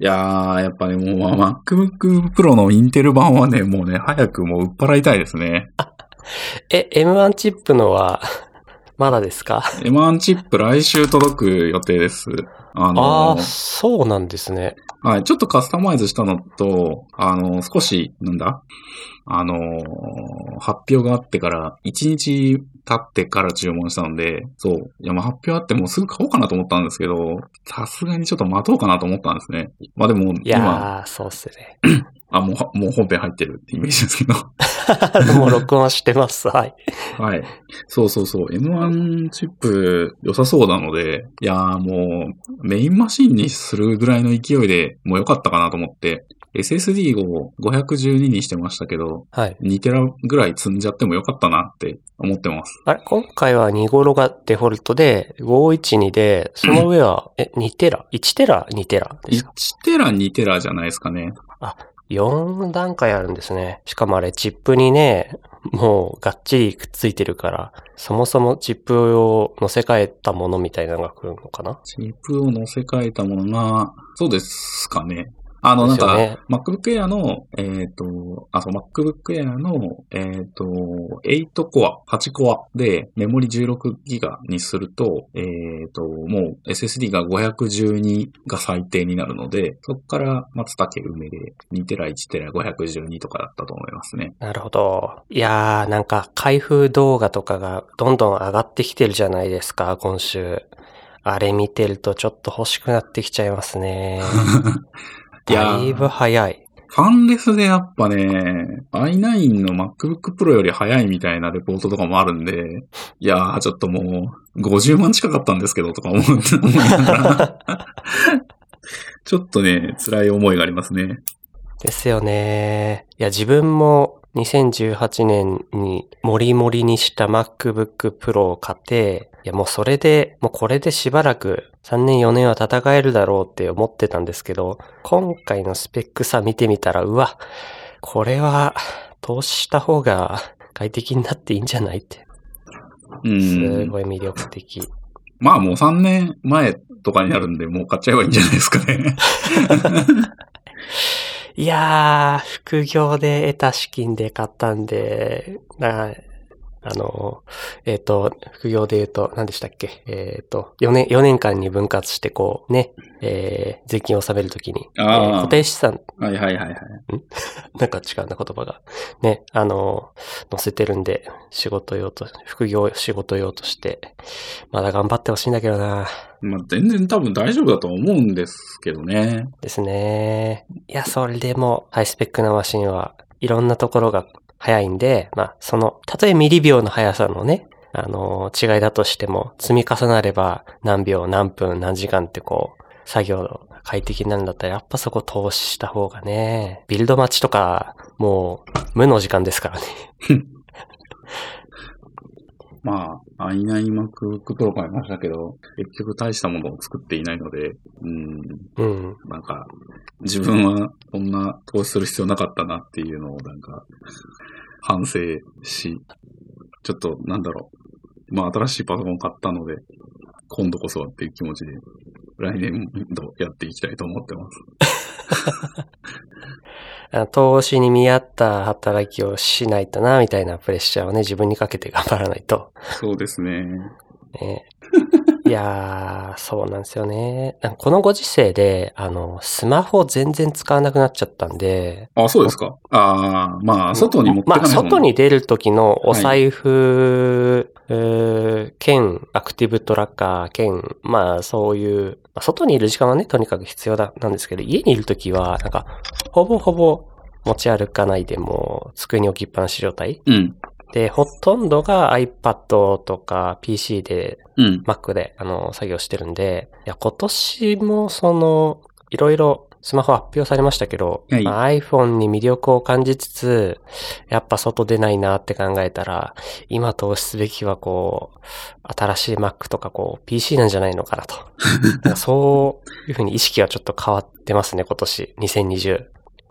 いやー、やっぱね、もう、まあ MacBook Pro のインテル版はね、もうね、早くもう売っ払いたいですね。え、M1 チップのは、まだですか？M1 チップ来週届く予定です。あのああー、そうなんですね。はい、ちょっとカスタマイズしたのと、あの、少し、なんだ？あの、発表があってから、1日経ってから注文したので、そう。いや、まあ発表あってもうすぐ買おうかなと思ったんですけど、さすがにちょっと待とうかなと思ったんですね。まあでも、い今、やー、そうっすね。あ、もうは、もう本編入ってるってイメージですけど。もう録音してます。はい。はい。そうそうそう。M1 チップ良さそうなので、いやーもうメインマシンにするぐらいの勢いでもう良かったかなと思って、SSD を512にしてましたけど、はい。2テラぐらい積んじゃってもよかったなって思ってます。あれ？今回は2頃がデフォルトで、512で、その上は、え、2テラ ?1 テラ ?2 テラです1かテラ2テラじゃないですかね。4段階あるんですね。しかもあれ、チップにね、もうがっちりくっついてるから、そもそもチップを乗せ替えたものみたいなのが来るのかな？チップを乗せ替えたものが、そうですかね。あの、なんか、ね MacBook Air の、えっ、と、あ、そう、MacBook Air の、えっ、と、8コア、8コアで、メモリ16ギガにすると、えっ、と、もう SSD が512が最低になるので、そこから松竹梅で2テラ、1テラ、512とかだったと思いますね。なるほど。いやー、なんか開封動画とかがどんどん上がってきてるじゃないですか、今週。あれ見てるとちょっと欲しくなってきちゃいますね。いやーだいぶ早い。ファンレスでやっぱね、i9 の MacBook Pro より早いみたいなレポートとかもあるんで、いやー、ちょっともう、50万近かったんですけどとか思って思いながら、ちょっとね、辛い思いがありますね。ですよね。いや、自分も2018年にモリモリにした MacBook Pro を買って、いや、もうそれで、もうこれでしばらく3年4年は戦えるだろうって思ってたんですけど、今回のスペック差見てみたら、うわ、これは投資した方が快適になっていいんじゃないって。うすん。ごい魅力的。まあもう3年前とかになるんで、もう買っちゃえばいいんじゃないですかね。いやー、副業で得た資金で買ったんで、なあの、えっ、と、副業で言うと、何でしたっけ？えっ、と、4年、4年間に分割してこう、ね、えー、税金を納めるときに、えー固定資産、はいはいはいはい。なんか違うな言葉が、ね、あの、載せてるんで、仕事用と、副業仕事用として、まだ頑張ってほしいんだけどなまあ全然多分大丈夫だと思うんですけどね。ですね。いや、それでも、ハイスペックなマシンはいろんなところが速いんで、まあ、その、たとえミリ秒の速さのね、あの違いだとしても、積み重なれば何秒、何分、何時間ってこう、作業が快適になるんだったら、やっぱそこ投資した方がね、ビルド待ちとか、もう、無の時間ですからね。まあ、i9 MacBook Pro 買いましたけど、結局大したものを作っていないので、うん、うん。なんか、自分はこんな投資する必要なかったなっていうのをなんか、反省し、ちょっとなんだろう。まあ新しいパソコン買ったので、今度こそはっていう気持ちで、来年度やっていきたいと思ってます。あ投資に見合った働きをしないとな、みたいなプレッシャーをね、自分にかけて頑張らないと。そうですね。ね、いやー、そうなんですよね。このご時世で、あの、スマホ全然使わなくなっちゃったんで、あ、そうですか。ああ、まあ、外に持ってかまあ、ないもん外に出る時のお財布、えー兼アクティブトラッカー兼、まあ、そういう、まあ外にいる時間はね、とにかく必要だ、なんですけど、家にいる時は、なんか、ほぼほぼ持ち歩かないでもう、机に置きっぱなし状態うん。で、ほとんどが iPad とか PC でうん。Mac で、あの、作業してるんで、いや、今年もその、いろいろスマホ発表されましたけど、はいまあ iPhone に魅力を感じつつ、やっぱ外出ないなって考えたら、今投資すべきはこう、新しい Mac とかこう、PC なんじゃないのかなと。そういうふうに意識がちょっと変わってますね、今年、2020。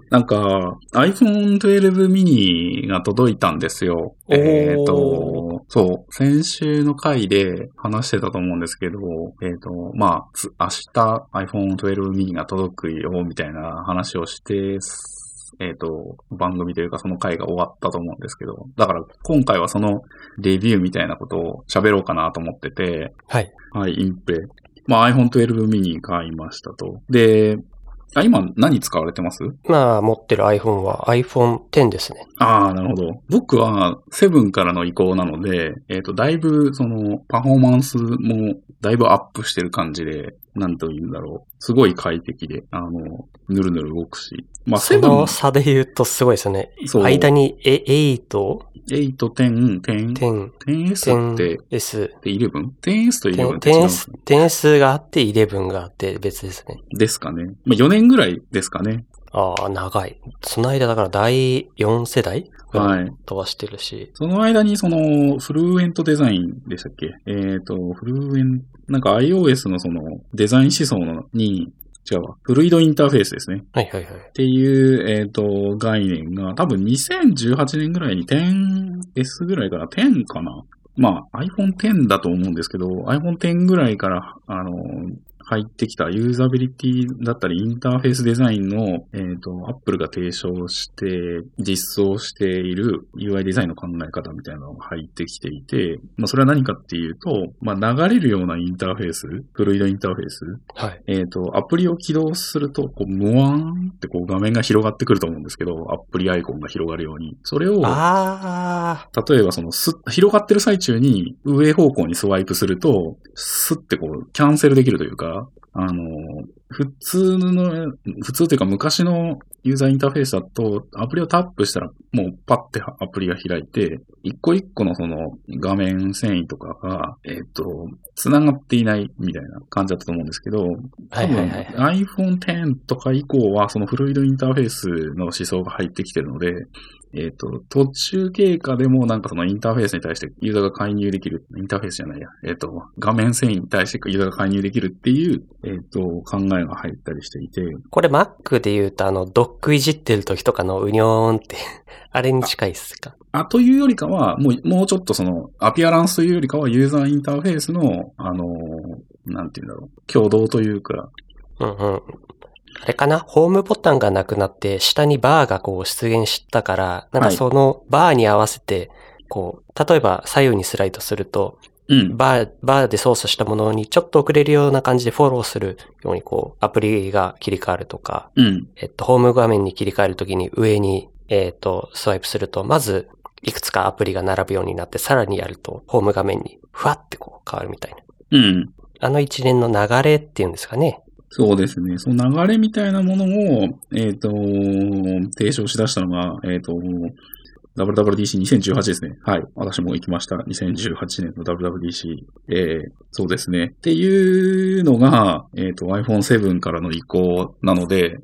なんか iPhone 12 mini が届いたんですよ。えっ、と、そう、先週の回で話してたと思うんですけど、えっ、と、まあ、つ明日 iPhone 12 mini が届くよ、みたいな話をして、えっ、と、番組というかその回が終わったと思うんですけど、だから今回はそのレビューみたいなことを喋ろうかなと思ってて、はい。はい、インペ。まあ iPhone 12 mini 買いましたと。で、あ今何使われてます？まあ、持ってる iPhone は iPhone X ですね。ああ、なるほど。僕は7からの移行なので、えっ、と、だいぶそのパフォーマンスもだいぶアップしてる感じで、なんと言うんだろう。すごい快適で、あの、ぬるぬる動くし。まあその7、差で言うとすごいですよね。間にえ8、8、10、10、10、10S って、10S、で 11?10S と11って違うね 10S、10S があって11があって別ですね。ですかね。まあ4年ぐらいですかね。ああ、長い。その間だから第4世代はい。飛ばしてるし。その間にその、フルーエントデザインでしたっけ？えっ、と、フルーエン、なんか iOS のそのデザイン思想のに、違うわ、フルイドインターフェースですね。はいはいはい。っていう、えっ、と、概念が、多分2018年ぐらいに 10S ぐらいから10かな？まあ iPhone X だと思うんですけど、iPhone X ぐらいから、あの、入ってきたユーザビリティだったりインターフェースデザインの、えっ、と、Apple が提唱して、実装している UI デザインの考え方みたいなのが入ってきていて、まあそれは何かっていうと、まあ流れるようなインターフェース、フルイドインターフェースはい。えっ、と、アプリを起動すると、こう、ムワーンってこう画面が広がってくると思うんですけど、アプリアイコンが広がるように。それを、ああ、例えばそのす、広がってる最中に上方向にスワイプすると、スッてこう、キャンセルできるというか、あの、普通の、普通というか昔のユーザーインターフェースだと、アプリをタップしたら、もうパッてアプリが開いて、一個一個のその画面遷移とかが、えっ、と、繋がっていないみたいな感じだったと思うんですけど、はい多分 iPhone X とか以降は、そのフルイドインターフェースの思想が入ってきてるので、えっ、と、途中経過でもなんかそのインターフェースに対してユーザーが介入できる、インターフェースじゃないや、えっ、と、画面遷移に対してユーザーが介入できるっていう、えっ、と、考えが入ったりしていて、これ Mac で言うとあの、ドックいじってる時とかのうにょーんって、あれに近いっすか？あ、というよりかは、もう、もうちょっとその、アピアランスというよりかは、ユーザーインターフェースの、あのーなんていうんだろう、共同というか、うんうん。あれかな？ホームボタンがなくなって、下にバーがこう出現したから、なんかそのバーに合わせて、こう、例えば左右にスライドすると、うん、バー、バーで操作したものにちょっと遅れるような感じでフォローするようにこう、アプリが切り替わるとか、うん、えっと、ホーム画面に切り替えるときに上に、えっと、スワイプすると、まず、いくつかアプリが並ぶようになって、さらにやると、ホーム画面に、ふわってこう変わるみたいな。うん。あの一連の流れっていうんですかね。そうですね。その流れみたいなものを、えっ、と、提唱しだしたのが、えっ、と、WWDC2018 ですね。はい。私も行きました。2018年の WWDC。えー、そうですね。っていうのが、えっ、と、iPhone7 からの移行なので、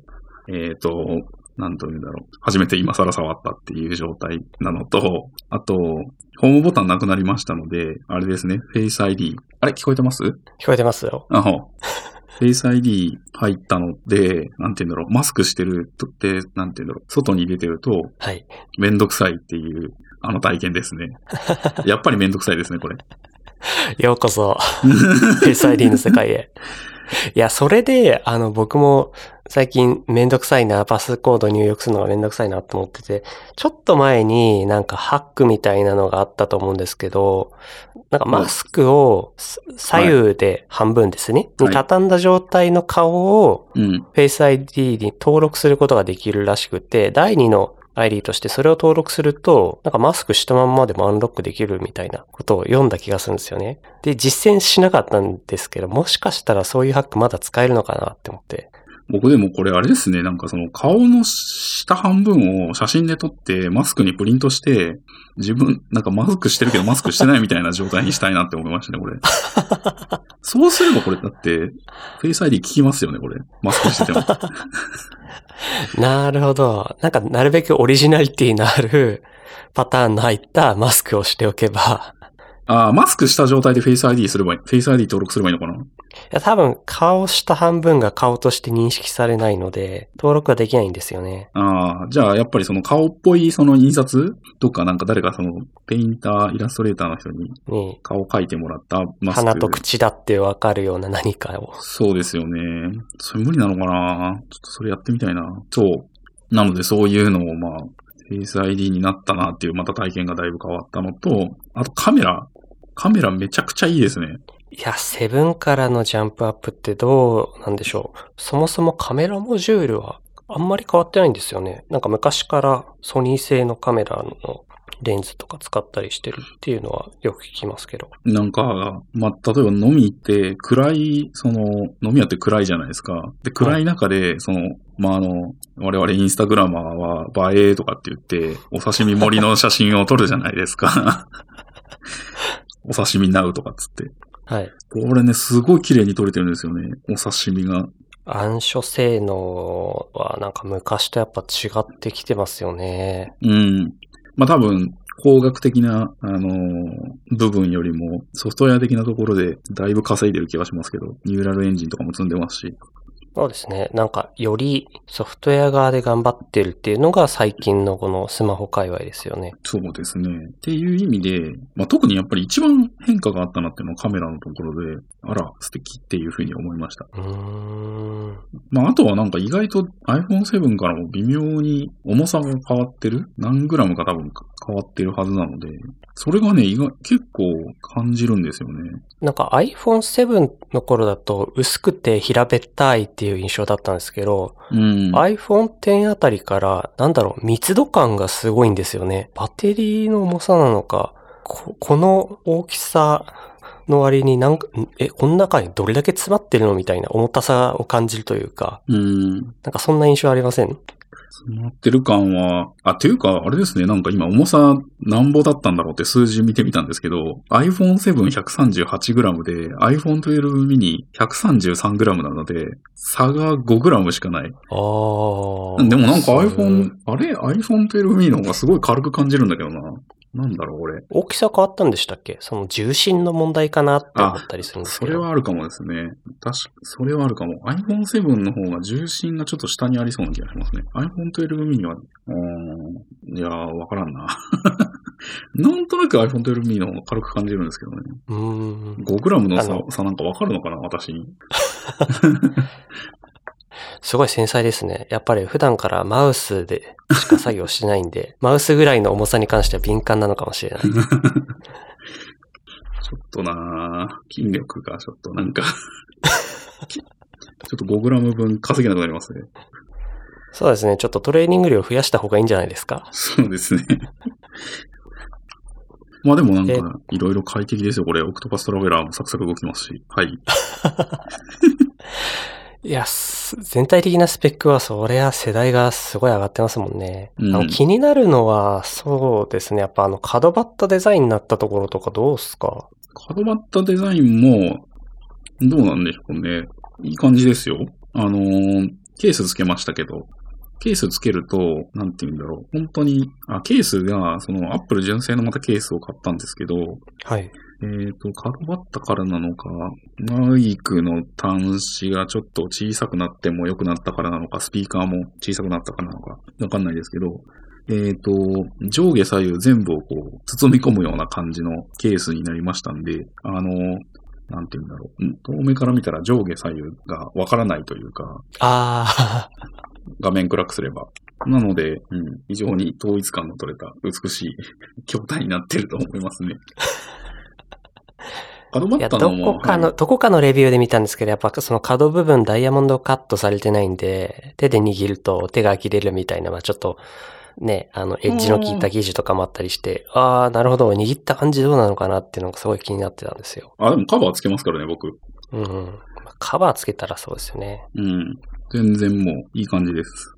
えっ、と、なんというんだろう。初めて今更触ったっていう状態なのと、あと、ホームボタンなくなりましたので、あれですね。Face ID。あれ聞こえてます？聞こえてますよ。あほ。フェイス ID 入ったので、なんて言うんだろう、マスクしてるとって、なんて言うんだろう、外に出てると、はい。めんどくさいっていう、あの体験ですね。やっぱりめんどくさいですね、これ。ようこそ、Face ID の世界へ。いや、それで、あの、僕も最近めんどくさいな、パスコード入力するのがめんどくさいなと思ってて、ちょっと前になんかハックみたいなのがあったと思うんですけど、なんかマスクをす左右で半分ですね、はい。に畳んだ状態の顔をうん。Face ID に登録することができるらしくて、第2の ID としてそれを登録すると、なんかマスクしたまんまでもアンロックできるみたいなことを読んだ気がするんですよね。で、実践しなかったんですけど、もしかしたらそういうハックまだ使えるのかなって思って。僕でもこれあれですね、なんかその顔の下半分を写真で撮ってマスクにプリントして、自分、なんかマスクしてるけどマスクしてないみたいな状態にしたいなって思いましたね、これ。そうすればこれだって、フェイス ID 聞きますよね、これ。マスクしてても。なるほど。なんかなるべくオリジナリティのあるパターンの入ったマスクをしておけば、ああ、マスクした状態で Face ID すればいい、Face ID 登録すればいいのかな？いや、多分顔した半分が顔として認識されないので、登録はできないんですよね。ああ、じゃあやっぱりその顔っぽいその印刷とかなんか誰かそのペインター、イラストレーターの人にね顔描いてもらったマスク。鼻と口だってわかるような何かを。そうですよね。それ無理なのかな？ちょっとそれやってみたいな。そう。なのでそういうのをまあ、Face ID になったなっていうまた体験がだいぶ変わったのと、あとカメラ。カメラめちゃくちゃいいですね。いや、セブンからのジャンプアップってどうなんでしょう。そもそもカメラモジュールはあんまり変わってないんですよね。なんか昔からソニー製のカメラのレンズとか使ったりしてるっていうのはよく聞きますけど。なんか、まあ、例えば飲み行って暗い、その、飲み屋って暗いじゃないですか。で、暗い中で、その、まあ、あの、我々インスタグラマーは映えとかって言って、お刺身盛りの写真を撮るじゃないですか。お刺身ナウとかっつって。はい。これね、すごい綺麗に撮れてるんですよね。お刺身が。暗所性能はなんか昔とやっぱ違ってきてますよね。うん。まあ、多分、工学的な、あのー部分よりも、ソフトウェア的なところで、だいぶ稼いでる気がしますけど、ニューラルエンジンとかも積んでますし。そうですね。なんかよりソフトウェア側で頑張ってるっていうのが最近のこのスマホ界隈ですよね。そうですね。っていう意味で、まあ、特にやっぱり一番変化があったなっていうのはカメラのところで、あら、素敵っていうふうに思いました。うーん。まあ、あとはなんか意外と iPhone7 からも微妙に重さが変わってる？何グラムか多分変わってるはずなので、それがね、意外、結構感じるんですよね。なんか iPhone7 の頃だと薄くて平べったいっていう印象だったんですけど、うん。iPhone X あたりから、なんだろう、密度感がすごいんですよね。バッテリーの重さなのか、ここの大きさの割になんか、んえ、この中にどれだけ詰まってるのみたいな重たさを感じるというか、うん。なんかそんな印象ありません？詰まってる感は、あ、っていうか、あれですね、なんか今重さ何ぼだったんだろうって数字見てみたんですけど、iPhone7-138g で iPhone 12 mini 133g なので、差が 5g しかない。ああ。でもなんか iPhone、あれ ?iPhone 12 mini の方がすごい軽く感じるんだけどな。なんだろう、俺。大きさ変わったんでしたっけ？その重心の問題かなって思ったりするんですけど。それはあるかもですね。確か、それはあるかも。iPhone7 の方が重心がちょっと下にありそうな気がしますね。iPhone 12 mini は、うーん、いやー、わからんな。なんとなく iPhone 12 mini の方が軽く感じるんですけどね。うーん。5g の差あの差なんかわかるのかな、私に。すごい繊細ですね。やっぱり普段からマウスでしか作業してないんで、マウスぐらいの重さに関しては敏感なのかもしれない。ちょっとなー筋力がちょっとなんか きちょっと 5g 分稼げなくなりますね。そうですね。ちょっとトレーニング量増やした方がいいんじゃないですか？そうですね。まあでもなんえか、いろいろ快適ですよ、これ。オクトパストラベラーもサクサク動きますし。はい。いや、す全体的なスペックはそりゃ世代がすごい上がってますもんね。うんあの気になるのは、そうですね。やっぱあの角張ったデザインになったところとかどうすか？角張ったデザインも、どうなんでしょうね。いい感じですよ。あのーケースつけましたけど、ケースつけると、なんて言うんだろう。本当に、あ、ケースが、その、アップル純正のまたケースを買ったんですけど、はい。えっ、と、角張ったからなのか、マイクの端子がちょっと小さくなっても良くなったからなのか、スピーカーも小さくなったからなのか、わかんないですけど、えっ、と、上下左右全部をこう、包み込むような感じのケースになりましたんで、あの、なんて言うんだろう。うん遠目から見たら上下左右がわからないというか、あ画面暗くすれば。なので、うん、非常に統一感の取れた美しい 筐体になってると思いますね。角。いや、どこかの、はいどこかのレビューで見たんですけど、やっぱその角部分ダイヤモンドカットされてないんで、手で握ると手が切れるみたいな、まあちょっと、ね、あの、エッジの効いた生地とかもあったりして、ああ、なるほど、握った感じどうなのかなっていうのがすごい気になってたんですよ。あ、でもカバーつけますからね、僕。うんカバーつけたらそうですよね。うん。全然もういい感じです。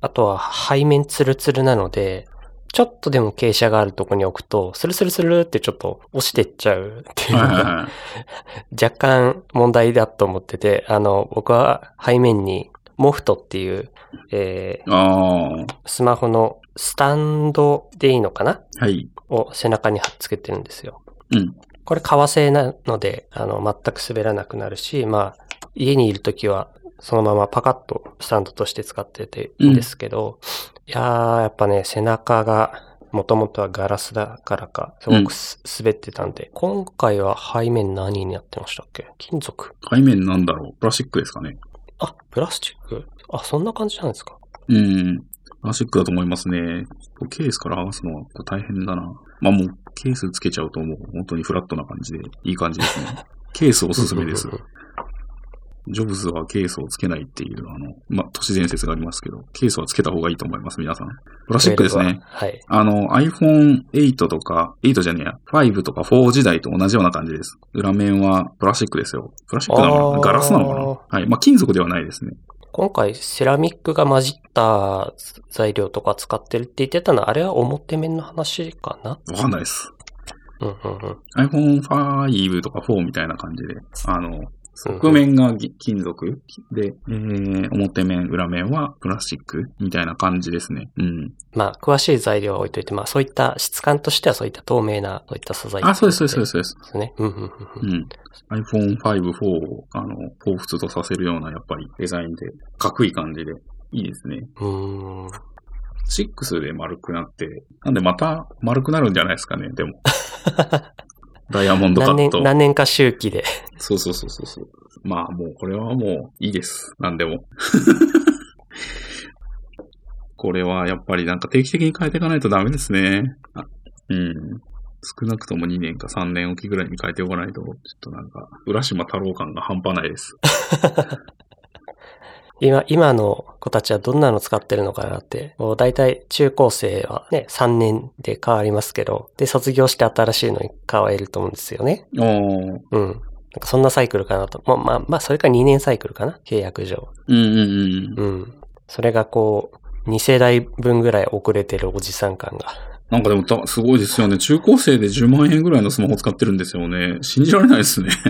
あとは背面ツルツルなので、ちょっとでも傾斜があるとこに置くと、スルスルスルってちょっと押してっちゃうっていう。若干問題だと思ってて、あの、僕は背面にモフトっていう、えあースマホのスタンドでいいのかな？あ、はい。を背中に貼っつけてるんですよ。うん。これ革製なので、あの、全く滑らなくなるし、まあ、家にいるときは、そのままパカッとスタンドとして使ってていいんですけど、いやー、やっぱね、背中が、もともとはガラスだからか、すごくす、滑ってたんで、今回は背面何になってましたっけ？金属背面なんだろう？プラスチックですかね。あ、プラスチック？あ、そんな感じなんですかうん。プラスチックだと思いますね。ケースから剥がすのは大変だな。まあもう、ケースつけちゃうともう本当にフラットな感じでいい感じですね。ケースおすすめですうん。うんうんジョブズはケースをつけないっていう、あの、まあ、都市伝説がありますけど、ケースはつけた方がいいと思います、皆さん。プラスチックですね。はい。あの、iPhone8 とか、8じゃねえや、5とか4時代と同じような感じです。裏面はプラスチックですよ。プラスチックなのかな？ガラスなのかな？はい。まあ、金属ではないですね。今回セラミックが混じった材料とか使ってるって言ってたのは、あれは表面の話かな？わかんないです。うんうんうん。iPhone5 とか4みたいな感じで、あの、側面がぎ金属？で、えー、表面、裏面はプラスチックみたいな感じですね。うん。まあ、詳しい材料は置いといて、まあ、そういった質感としてはそういった透明な、そういった素材あ、そうです、そうです、そうです。ですね。うんうんうんううんん。iPhone5、4を、あの、彷彿とさせるような、やっぱりデザインで、かっこいい感じで、いいですね。うーん。6で丸くなって、なんでまた丸くなるんじゃないですかね、でも。ダイヤモンドカ何年、ット。何年か周期で。そうそうそうそう。まあもうこれはもういいです。なんでも。これはやっぱりなんか定期的に変えていかないとダメですね。あうん。少なくとも2年か3年おきぐらいに変えておかないと、ちょっとなんか、浦島太郎感が半端ないです。今、今の子たちはどんなの使ってるのかなって。もう大体中高生はね、3年で変わりますけど、で、卒業して新しいのに変えると思うんですよね。おー。うん。なんかそんなサイクルかなと。まあまあ、まあ、それか2年サイクルかな？契約上。うんうんうん。うん。それがこう、2世代分ぐらい遅れてるおじさん感が。なんかでもた、すごいですよね。中高生で10万円ぐらいのスマホ使ってるんですよね。信じられないですね。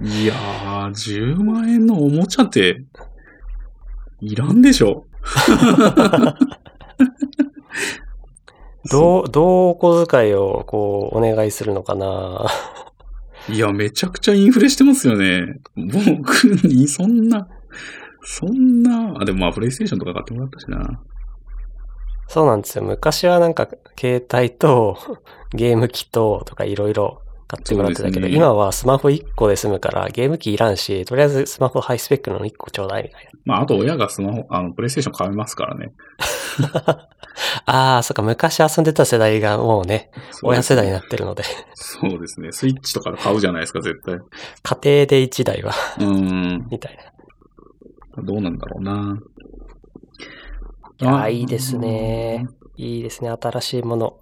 いやー、10万円のおもちゃって、いらんでしょ。どう、どうお小遣いをこう、お願いするのかないや、めちゃくちゃインフレしてますよね。僕にそんな、そんな、あ、でもまあ、プレイステーションとか買ってもらったしな。そうなんですよ。昔はなんか、携帯と、ゲーム機と、とかいろいろ買ってもらってたけど、ね今はスマホ1個で済むから、ゲーム機いらんし、とりあえずスマホハイスペックの1個ちょうだいみたいまあ、あと親がスマホ、あの、プレイステーション買いますからね。な。ああ、そっか、昔遊んでた世代がもうね、親世代になってるので、そうですね。スイッチとか買うじゃないですか、絶対。家庭で1台は、うーん。みたいな。どうなんだろうな。いやーいいですね。いいですね、新しいもの。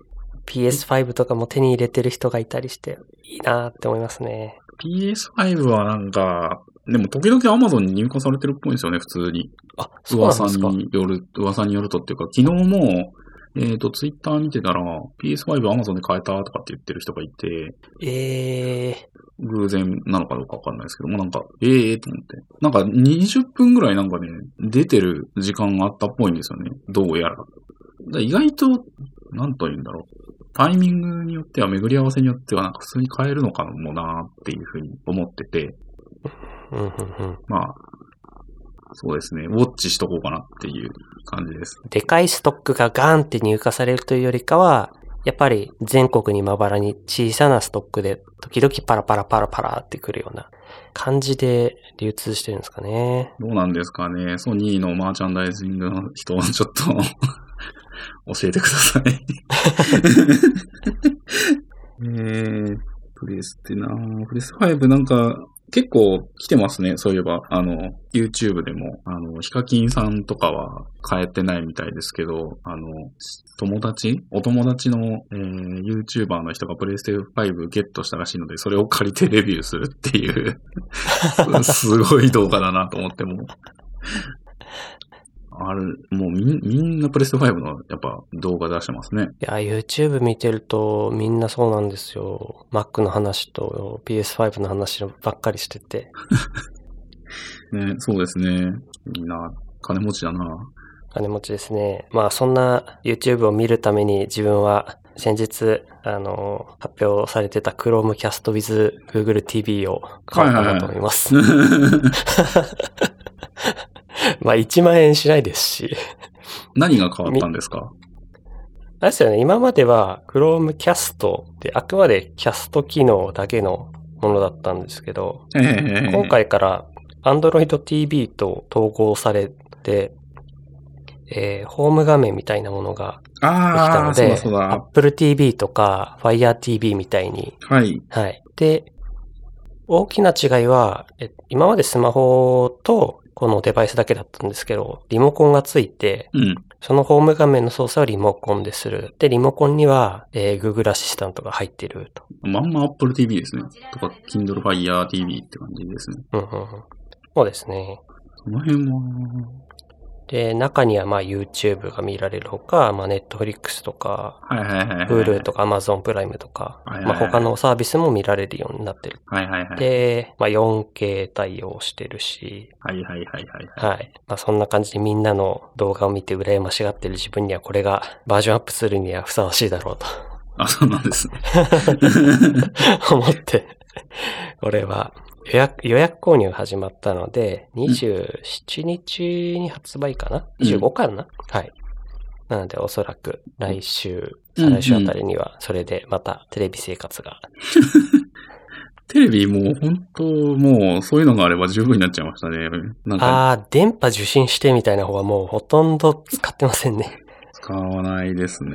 PS5 とかも手に入れてる人がいたりして、いいなーって思いますね。PS5 はなんか、でも時々 Amazon に入荷されてるっぽいんですよね、普通に。あ、そうなん噂ですか。による、噂によるとっていうか、昨日も、えっ、と、ツイッター見てたら、PS5 Amazon で買えたとかって言ってる人がいて、ええ偶然なのかどうかわかんないですけども、なんか、ええー、と思って。なんか20分ぐらいなんかね、出てる時間があったっぽいんですよね。どうやら。ら意外と、なんと言うんだろう。タイミングによっては、巡り合わせによっては、なんか普通に買えるのかもなっていうふうに思ってて。まあ、そうですね、ウォッチしとこうかなっていう感じです。でかいストックがガーンって入荷されるというよりかは、やっぱり全国にまばらに小さなストックで時々パラパラパラパラってくるような感じで流通してるんですかね。どうなんですかね。ソニーのマーチャンダイジングの人、ちょっと 教えてください。えー、プレスってなプレス5なんか結構来てますね。そういえば、あの、YouTube でも、あの、ヒカキンさんとかは変えてないみたいですけど、あの、友達？お友達の、えー、YouTuber の人がプレイステ5ゲットしたらしいので、それを借りてレビューするっていうす すごい動画だなと思っても。ある、もうみんみんなプレステ5のやっぱ動画出してますね。いや、YouTube 見てるとみんなそうなんですよ。Mac の話と PS5 の話ばっかりしてて。ね、そうですね。みんな金持ちだな。金持ちですね。まあそんな YouTube を見るために自分は先日、あの、発表されてた Chromecast with Google TV を買おうかなと思います。まあ1万円しないですし。何が変わったんですか？あれですよね、今までは Chromecast ってあくまでキャスト機能だけのものだったんですけど、ええ今回から Android TV と統合されて、えーホーム画面みたいなものができたので。Apple TV とか Fire TV みたいに、はい。はい。で、大きな違いは、え今までスマホとこのデバイスだけだったんですけど、リモコンがついて、うん。そのホーム画面の操作をリモコンでする。で、リモコンには、えー Google アシスタントが入ってると。まんま Apple TV ですね。とか、Kindle Fire TV って感じですね。うんうんうん。そうですね。その辺は、で、中にはまあ YouTube が見られるほか、まあ Netflix とか。Hulu とか Amazon プライムとか、まあ他のサービスも見られるようになってる。で、まあ 4K 対応してるし、はいはいはいはい。はい。まあそんな感じでみんなの動画を見て羨ましがってる自分にはこれがバージョンアップするにはふさわしいだろうとあ、そうなんですね。思って、これは予約、予約購入始まったので、27日に発売かな？うん ?25 かな、はい。なのでおそらく来週、うん再来週あたりにはそれでまたテレビ生活が。テレビもう本当もうそういうのがあれば十分になっちゃいましたね。なんかああ、電波受信してみたいな方はもうほとんど使ってませんね。使わないですね。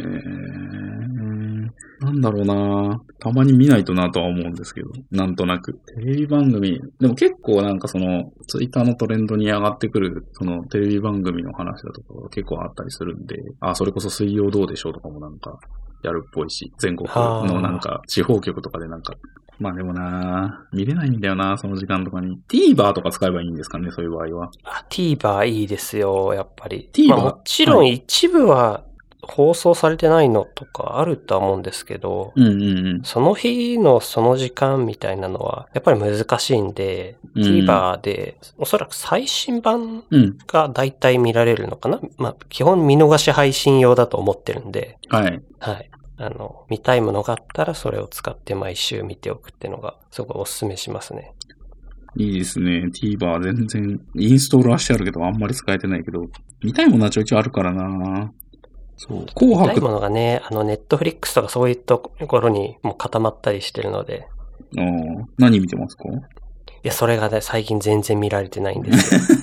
なんだろうなたまに見ないとなとは思うんですけど、なんとなく。テレビ番組、でも結構なんかその、ツイッターのトレンドに上がってくる、そのテレビ番組の話だとかが結構あったりするんで、あ、それこそ水曜どうでしょうとかもなんか、やるっぽいし、全国のなんか、地方局とかでなんか、まあでもな見れないんだよなその時間とかに。TVer とか使えばいいんですかね、そういう場合は。あ TVer いいですよ、やっぱり。TVer？まあ、もちろはん一部は放送されてないのとかあるとは思うんですけど、うんうんうん。その日のその時間みたいなのはやっぱり難しいんで、うん TVer でおそらく最新版うん。が大体見られるのかな？まあ、基本見逃し配信用だと思ってるんで、はい。はい。あの、見たいものがあったらそれを使って毎週見ておくっていうのがすごいお勧めしますね。いいですね。TVer 全然、インストールはしてあるけど、あんまり使えてないけど、見たいものはちょいちょいあるからなそう。紅白見たいも、のがね、あの、ネットフリックスとかそういったところにもう固まったりしてるので、うん何見てますか？いや、それがね、最近全然見られてないんですよ。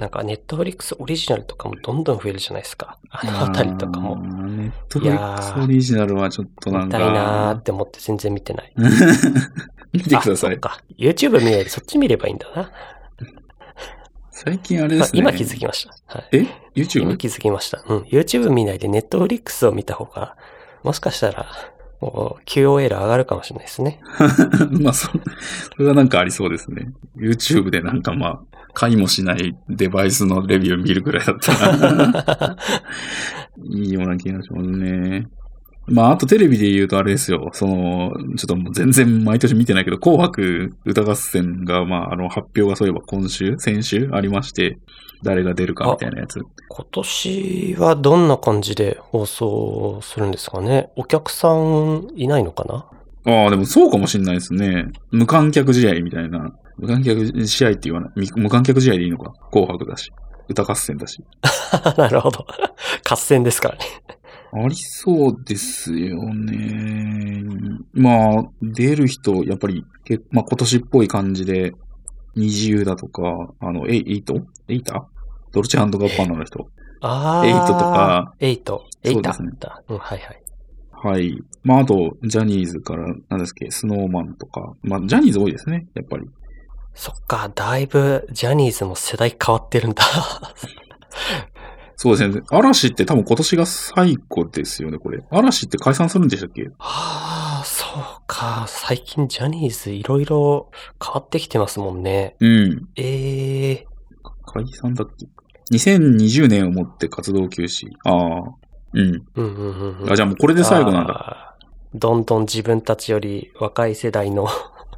なんか、ネットフリックスオリジナルとかもどんどん増えるじゃないですか。あのあたりとかも。ネットフリックスオリジナルはちょっとなんか。見たいなーって思って全然見てない。見てください。あそっか。YouTube 見ないでそっち見ればいいんだな。最近あれですね。あ今気づきました。はい。え？今 ?YouTube? 気づきました。うん。YouTube 見ないで Netflix を見た方が、もしかしたら、もう QOL 上がるかもしれないですね。まあ、そ、それはなんかありそうですね。YouTube でなんかまあ、買いもしないデバイスのレビュー見るくらいだったら、いいような気がしますね。まあ、あとテレビで言うとあれですよ。その、ちょっともう全然毎年見てないけど、紅白歌合戦が、まあ、あの、発表がそういえば今週、先週ありまして、誰が出るかみたいなやつ。今年はどんな感じで放送するんですかね？お客さんいないのかな？ああ、でもそうかもしんないですね。無観客試合みたいな。無観客試合って言わない。み無観客試合でいいのか？紅白だし。歌合戦だし。なるほど。合戦ですからね。ありそうですよね。まあ、出る人、やっぱり、けまあ今年っぽい感じで、二重だとか、あの、エイト？エイタ？ドルチェガッバーナの人。あー。エイトとか。エイト。エイタそうですねだ。うん、はいはい。はい。まああと、ジャニーズから、なんですっけ、スノーマンとか。まあ、ジャニーズ多いですね、やっぱり。そっか、だいぶジャニーズも世代変わってるんだ。そうですね。嵐って多分今年が最後ですよね、これ。嵐って解散するんでしたっけ？ああ、そうか。最近ジャニーズいろいろ変わってきてますもんね。うん。ええ解散だっけ ?2020 年をもって活動休止。ああ。うん。うんうんうんうん。あ、じゃあもうこれで最後なんだ。だ。どんどん自分たちより若い世代の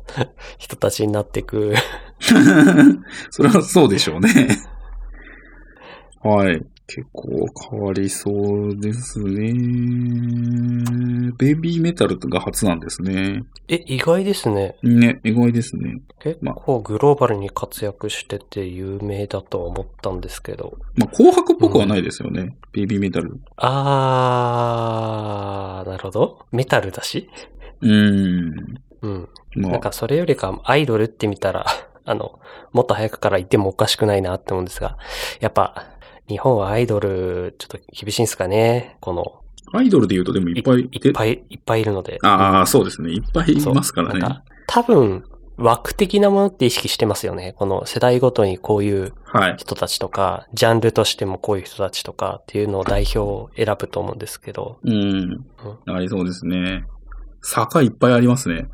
人たちになっていく。それはそうでしょうね。はい。結構変わりそうですね。ベイビーメタルが初なんですね。え、意外ですね。ね、意外ですね。結ま構グローバルに活躍してて有名だとは思ったんですけど。まあ、紅白っぽくはないですよね。ベイビーメタル。あー、なるほど。メタルだし。うーん。うん。まあ、なんかそれよりかアイドルって見たら、あの、もっと早くから言ってもおかしくないなって思うんですが、やっぱ、日本はアイドル、ちょっと厳しいんですかね。この、アイドルで言うとでもいっぱいいっぱい、いっぱいいるので。ああ、そうですね。いっぱいいますからね。か、多分、枠的なものって意識してますよね。この世代ごとにこういうはい。人たちとか、ジャンルとしてもこういう人たちとかっていうのを代表を選ぶと思うんですけど。うん。ありそうですね。坂いっぱいありますね。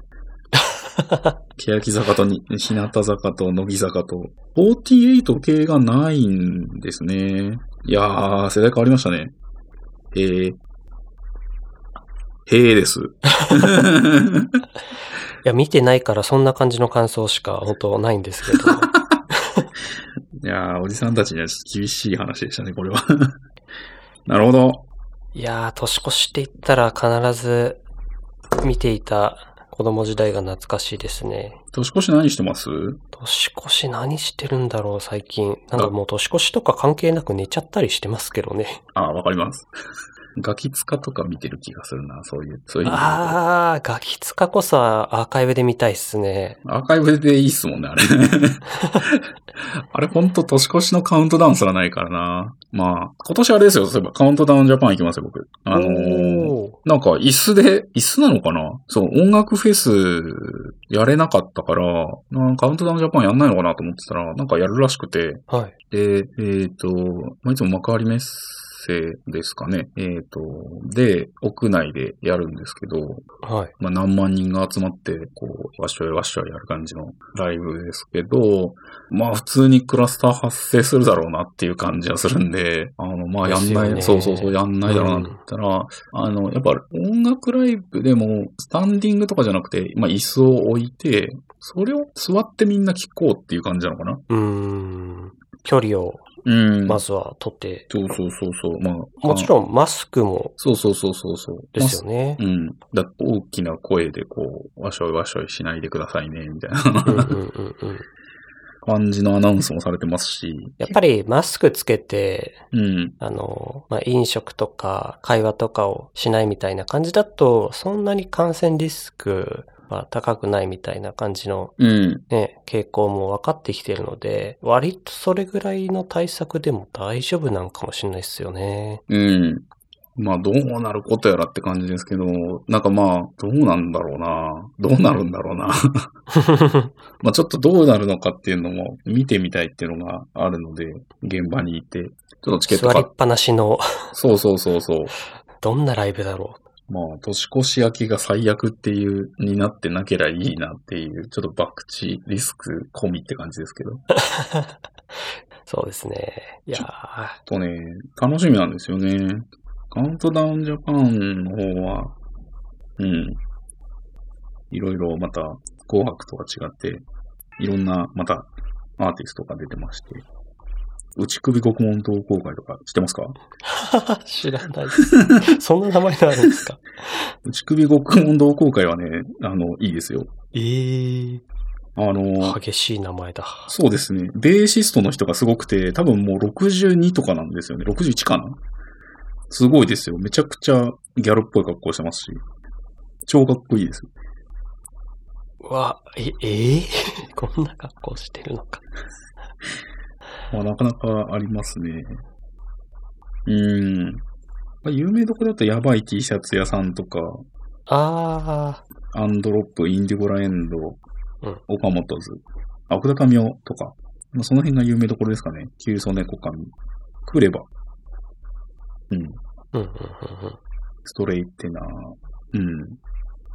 欅坂とに、日向坂と乃木坂と、48系がないんですね。いやー、世代変わりましたね。へえ。へえです。いや、見てないからそんな感じの感想しか本当ないんですけど。いやー、おじさんたちには厳しい話でしたね、これは。なるほど。いやー、年越しって言ったら必ず見ていた子供時代が懐かしいですね。年越し何してます？年越し何してるんだろう、最近。なんかもう年越しとか関係なく寝ちゃったりしてますけどね。あー、わかります。ガキツカとか見てる気がするな、そういう。そういうあー、ガキツカこそはアーカイブで見たいっすね。アーカイブでいいっすもんね、あれ。あれほんと年越しのカウントダウンすらないからな。まあ、今年あれですよ、そういえばカウントダウンジャパン行きますよ、僕。あのーなんか椅子で、椅子なのかな？そう、音楽フェスやれなかったから、カウントダウンジャパンやんないのかなと思ってたら、なんかやるらしくて、はい。で、えっ、と、まあ、いつも幕張メッセですかね。えっ、と、で、屋内でやるんですけど、はい。まあ、何万人が集まって、こう、わっしょいわっしょいやる感じのライブですけど、まあ、普通にクラスター発生するだろうなっていう感じはするんで、あの、まあ、やんない、ねそうそうそう、やんないだろうなって言ったら、あの、やっぱ音楽ライブでも、スタンディングとかじゃなくて、まあ、椅子を置いて、それを座ってみんな聴こうっていう感じなのかなうーん。距離をうん。まずは取って、そうそうそうそう。まあ、もちろんマスクもそうそうそうそうそう。ですよね。うん。だ大きな声でこう、わしょいわしょいしないでくださいね、みたいうんなうんうんうん。感じのアナウンスもされてますし。やっぱりマスクつけて、うん。あの、まあ、飲食とか会話とかをしないみたいな感じだと、そんなに感染リスクは高くないみたいな感じのうん。ね、傾向も分かってきてるので、割とそれぐらいの対策でも大丈夫なんかもしれないですよね。うん。まあ、どうなることやらって感じですけど、なんかまあ、どうなんだろうな。どうなるんだろうな。まあ、ちょっとどうなるのかっていうのも見てみたいっていうのがあるので、現場にいて、ちょっとチケット座りっぱなしの、そうそうそうそう。どんなライブだろまあ、年越し明けが最悪っていう、になってなければいいなっていう、ちょっと博打リスク込みって感じですけど。う。そうですね。いやーとね、楽しみなんですよね。カウントダウンジャパンの方は、うん。いろいろまた、紅白とか違って、いろんな、また、アーティストが出てまして、内首獄門同好会とか知ってますか？知らないです。そんな名前があるんですか？内首獄門同好会はね、あの、いいですよ。ええあの、激しい名前だ。そうですね。ベーシストの人がすごくて、多分もう62とかなんですよね。61かな？すごいですよ。めちゃくちゃギャルっぽい格好してますし。超かっこいいです。うわ、え、えー？こんな格好してるのか。まあ、なかなかありますね。うーん。まあ、有名どころだとやばい T シャツ屋さんとか、あアンドロップ、インディゴラエンド、うん岡本図、あ奥田民生とか、まあ、その辺が有名どころですかね。キュウソネコカミ、クレバ、うん、ー。うん、うん、うん、うん。ストレイテナー、うん。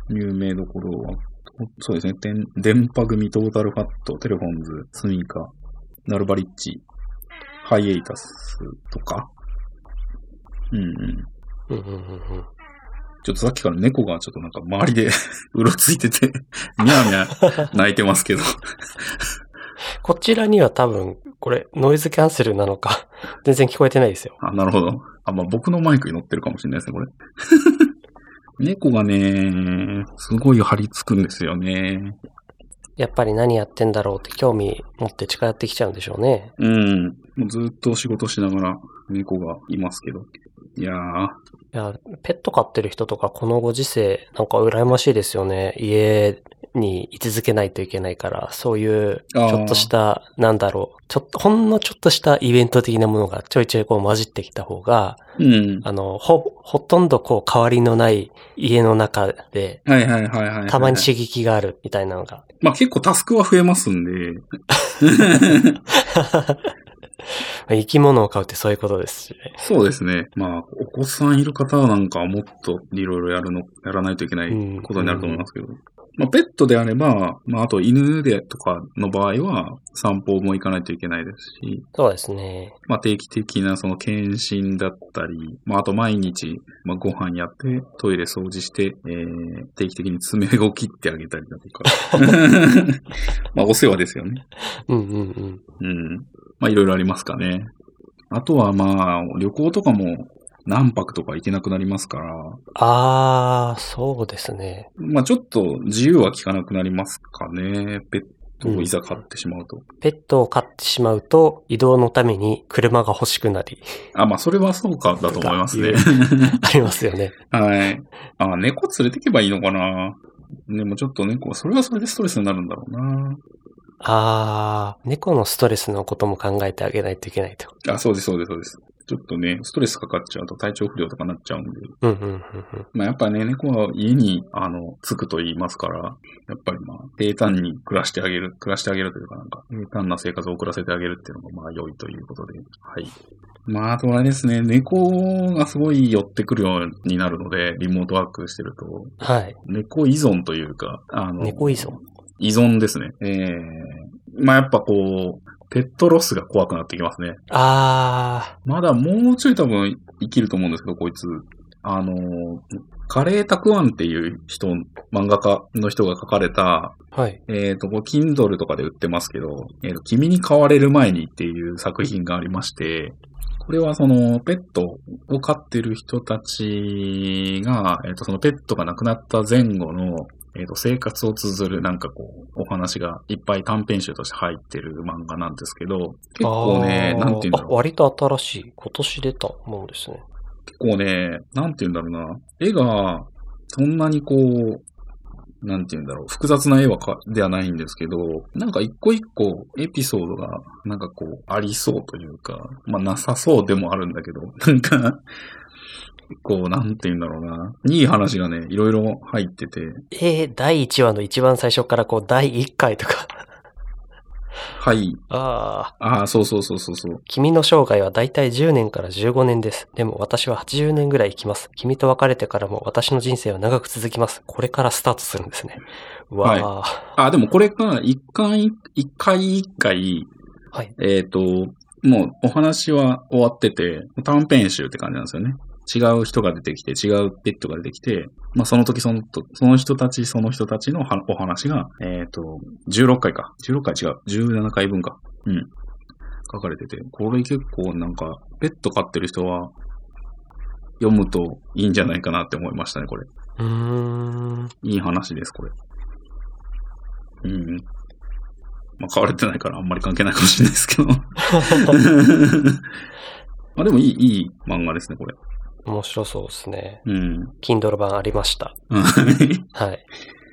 有名どころは、そうですね。電電波組、トータルファット、テレフォンズ、スミカ、ナルバリッチ、ハイエイタスとか？うんうん。うん、うん、うんうん。ちょっとさっきから猫がちょっとなんか周りで うろついてて、みゃーみゃー 泣いてますけど。こちらには多分、これ、ノイズキャンセルなのか、全然聞こえてないですよ。あ、なるほど。あ、まあ、僕のマイクに乗ってるかもしれないですね、これ。猫がね、すごい張り付くんですよね。やっぱり何やってんだろうって興味持って近寄ってきちゃうんでしょうね。うん。もうずっと仕事しながら猫がいますけど。いやー、いや、ペット飼ってる人とかこのご時世、なんか羨ましいですよね。家に居続けないといけないから、そういう、ちょっとした、なんだろう、ちょっと、ほんのちょっとしたイベント的なものがちょいちょいこう混じってきた方が、うん。あの、ほ、ほとんどこう変わりのない家の中で、はいはいはい。たまに刺激があるみたいなのが。まあ結構タスクは増えますんで。生き物を飼うってそういうことですしね。そうですね。まあ、お子さんいる方なんかはもっといろいろやるの、やらないといけないうんことになると思いますけど。まあ、ペットであれば、まあ、あと犬でとかの場合は、散歩も行かないといけないですし、そうですね。まあ、定期的なその検診だったり、まあ、あと毎日、まあ、ご飯やって、トイレ掃除して、えー、定期的に爪を切ってあげたりだとか。まあ、お世話ですよね。うんうんうん。うん。まあ、いろいろありますかね。あとはまあ、旅行とかも何泊とか行けなくなりますから、あー、そうですね。まあちょっと自由は効かなくなりますかね。ペットをいざ飼ってしまうと。ペットを飼ってしまうと、移動のために車が欲しくなり、あ、まあそれはそうかだと思いますね。ありますよね。はい。あ、猫連れてけばいいのかな。でもちょっと猫、それはそれでストレスになるんだろうな。あー、猫のストレスのことも考えてあげないといけないと？あ、そうです、そうです、そうです。ちょっとね、ストレスかかっちゃうと体調不良とかなっちゃうんで。うんうんうんうん。まあやっぱね、猫は家に、あの、つくと言いますから、やっぱりまあ、平坦に暮らしてあげる、暮らしてあげるというかなんか、平坦な生活を送らせてあげるっていうのがまあ良いということで、はい。まあ、あとはですね、猫がすごい寄ってくるようになるので、リモートワークしてると、はい。猫依存というか、あの、猫依存？依存ですね。ええまあやっぱこう、ペットロスが怖くなってきますね。あまだもうちょい多分生きると思うんですけど、こいつ。あの、カレーたくあんっていう人、漫画家の人が書かれた、ー、はい。えっ、と、こう Kindle とかで売ってますけど、えーと、君に飼われる前にっていう作品がありまして、これはその、ペットを飼ってる人たちが、えっ、と、そのペットが亡くなった前後の、えっ、と、生活を綴るなんかこう、お話がいっぱい短編集として入ってる漫画なんですけど、結構ね、なんて言うんだろうあ、。割と新しい。今年出たもんですね。結構ね、なんて言うんだろうな。絵が、そんなにこう、なんて言うんだろう。複雑な絵はか、ではないんですけど、なんか一個一個エピソードが、なんかこう、ありそうというか、まあなさそうでもあるんだけど、なんか、こう、なんて言うんだろうな。いい話がね、いろいろ入ってて、えー、第1話の一番最初からこう、第1回とか。はい。ああ、ああ、そうそうそうそうそう。君の生涯はだいたい10年から15年です。でも私は80年ぐらい生きます。君と別れてからも私の人生は長く続きます。これからスタートするんですね。うわあ、あ、でもこれが一回、一回一回、はい。えっ、と、もうお話は終わってて、短編集って感じなんですよね。違う人が出てきて、違うペットが出てきて、まあその時そのと、その人たち、その人たちのはお話が、えっ、と、16回か。16回違う。17回分か。うん。書かれてて、これ結構なんか、ペット飼ってる人は、読むといいんじゃないかなって思いましたね、これ。うーん。いい話です、これ。うん。まあ、買われてないからあんまり関係ないかもしれないですけど。まあでもいい、いい漫画ですね、これ。面白そうですね。うん。Kindle 版ありました。うんはい。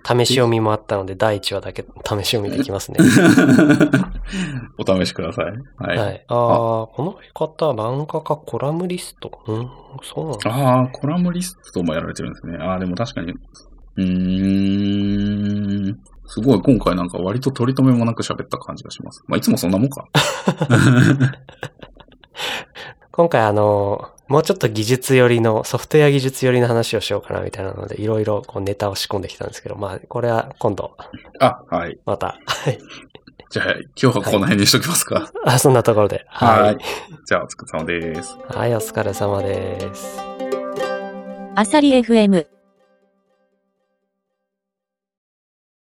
試し読みもあったので、第1話だけ試し読みできますね。お試しください。はい。はい。ああ、この方、漫画家コラムリスト？うん、そうなんだ。ああ、コラムリストもやられてるんですね。ああ、でも確かに。うーん。すごい、今回なんか割と取り留めもなく喋った感じがします。まあ、いつもそんなもんか。今回あの、もうちょっと技術寄りの、ソフトウェア技術寄りの話をしようかなみたいなので、いろいろこうネタを仕込んできたんですけど、まあ、これは今度、あ、はい。また、はい。じゃあ、今日はこの辺にしときますか。あ、そんなところで。は。はいい。じゃあ、お疲れ様です。はい、お疲れ様です。あさり FM